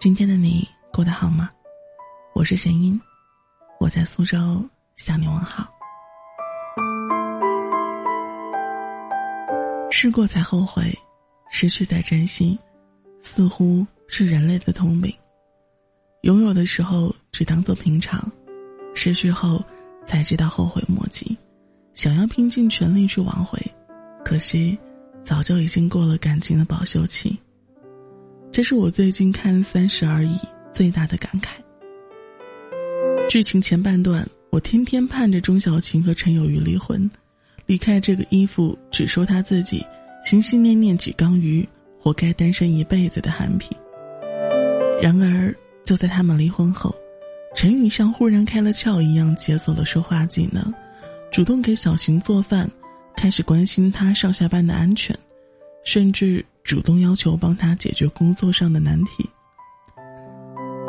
今天的你过得好吗？我是贤音，我在苏州向你问好。试过才后悔，失去才珍惜，似乎是人类的通病。拥有的时候只当做平常，失去后才知道后悔莫及，想要拼尽全力去挽回，可惜早就已经过了感情的保修期。这是我最近看《三十而已》最大的感慨。剧情前半段，我天天盼着钟小琴和陈有余离婚，离开这个依附只说他自己心心念念几缸鱼，活该单身一辈子的韩皮。然而，就在他们离婚后，陈宇像忽然开了窍一样，解锁了说话技能，主动给小琴做饭，开始关心她上下班的安全，甚至。主动要求帮他解决工作上的难题。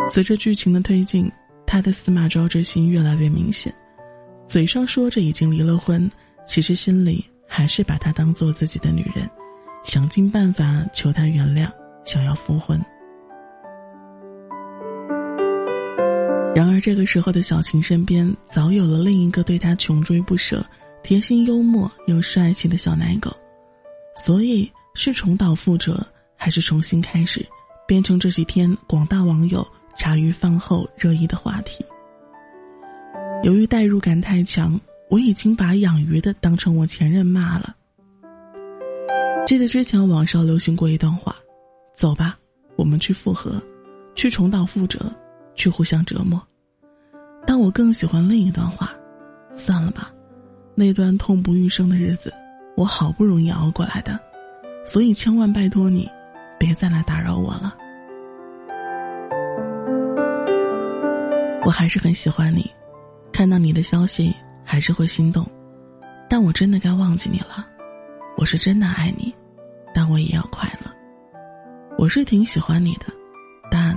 随着剧情的推进，他的司马昭之心越来越明显，嘴上说着已经离了婚，其实心里还是把她当做自己的女人，想尽办法求她原谅，想要复婚。然而这个时候的小晴身边早有了另一个对她穷追不舍、贴心幽默又帅气的小奶狗，所以。是重蹈覆辙，还是重新开始，变成这几天广大网友茶余饭后热议的话题。由于代入感太强，我已经把养鱼的当成我前任骂了。记得之前网上流行过一段话：“走吧，我们去复合，去重蹈覆辙，去互相折磨。”但我更喜欢另一段话：“算了吧，那段痛不欲生的日子，我好不容易熬过来的。”所以，千万拜托你，别再来打扰我了。我还是很喜欢你，看到你的消息还是会心动，但我真的该忘记你了。我是真的爱你，但我也要快乐。我是挺喜欢你的，但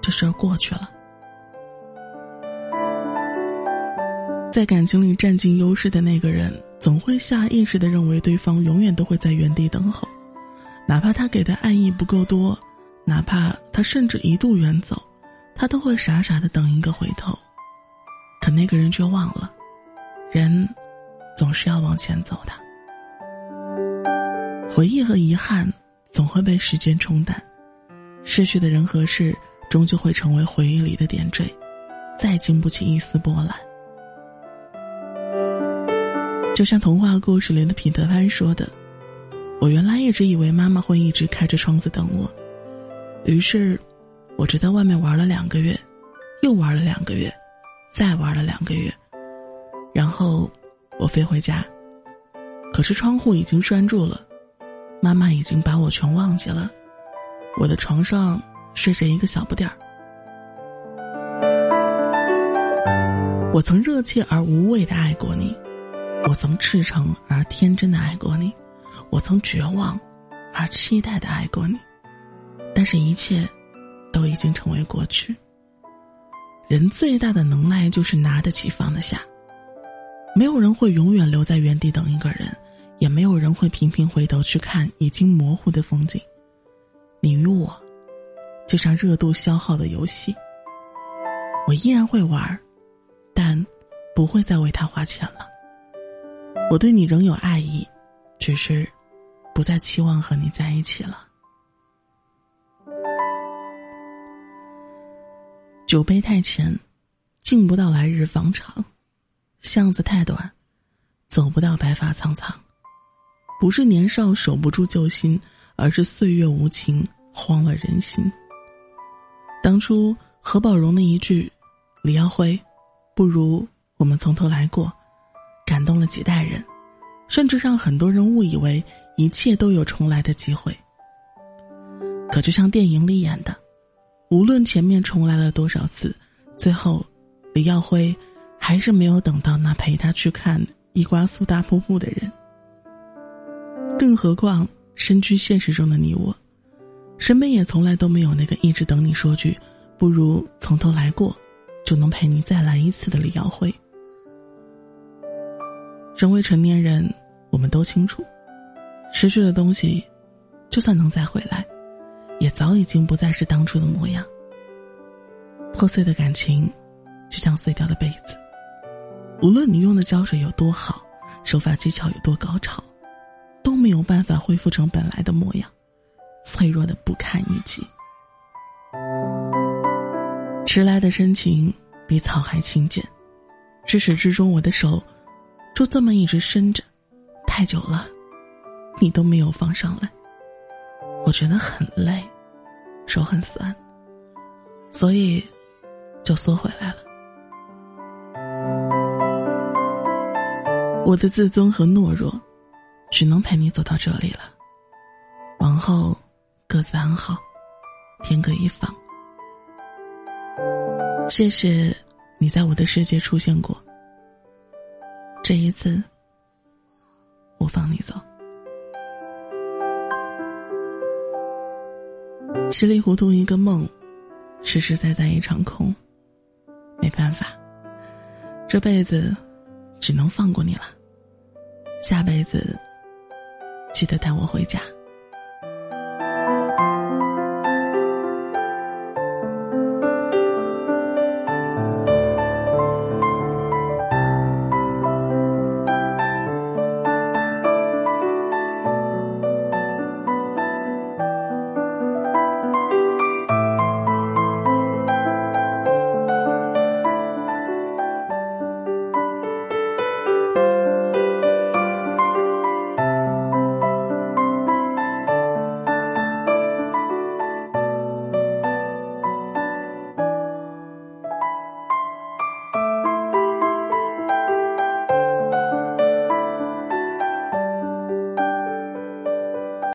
这事儿过去了。在感情里占尽优势的那个人，总会下意识的认为对方永远都会在原地等候。哪怕他给的爱意不够多，哪怕他甚至一度远走，他都会傻傻的等一个回头。可那个人却忘了，人总是要往前走的。回忆和遗憾总会被时间冲淡，逝去的人和事终究会成为回忆里的点缀，再经不起一丝波澜。就像童话故事里的彼得潘说的。我原来一直以为妈妈会一直开着窗子等我，于是，我只在外面玩了两个月，又玩了两个月，再玩了两个月，然后我飞回家。可是窗户已经拴住了，妈妈已经把我全忘记了。我的床上睡着一个小不点儿。我曾热切而无畏的爱过你，我曾赤诚而天真的爱过你。我曾绝望，而期待的爱过你，但是，一切，都已经成为过去。人最大的能耐就是拿得起放得下。没有人会永远留在原地等一个人，也没有人会频频回头去看已经模糊的风景。你与我，就像热度消耗的游戏。我依然会玩，但不会再为他花钱了。我对你仍有爱意，只是。不再期望和你在一起了。酒杯太浅，进不到来日方长；巷子太短，走不到白发苍苍。不是年少守不住旧心，而是岁月无情，慌了人心。当初何宝荣的一句“李耀辉，不如我们从头来过”，感动了几代人，甚至让很多人误以为。一切都有重来的机会，可就像电影里演的，无论前面重来了多少次，最后，李耀辉还是没有等到那陪他去看伊瓜苏大瀑布的人。更何况身居现实中的你我，身边也从来都没有那个一直等你说句“不如从头来过”，就能陪你再来一次的李耀辉。身为成年人，我们都清楚。失去的东西，就算能再回来，也早已经不再是当初的模样。破碎的感情，就像碎掉的被子。无论你用的胶水有多好，手法技巧有多高超，都没有办法恢复成本来的模样，脆弱的不堪一击。迟来的深情比草还轻贱，至始至终我的手就这么一直伸着，太久了，你都没有放上来，我觉得很累，手很酸，所以就缩回来了。我的自尊和懦弱，只能陪你走到这里了，往后各自安好，天各一方。谢谢，你在我的世界出现过。这一次，我放你走。稀里糊涂一个梦，实实在在一场空。没办法，这辈子只能放过你了。下辈子，记得带我回家。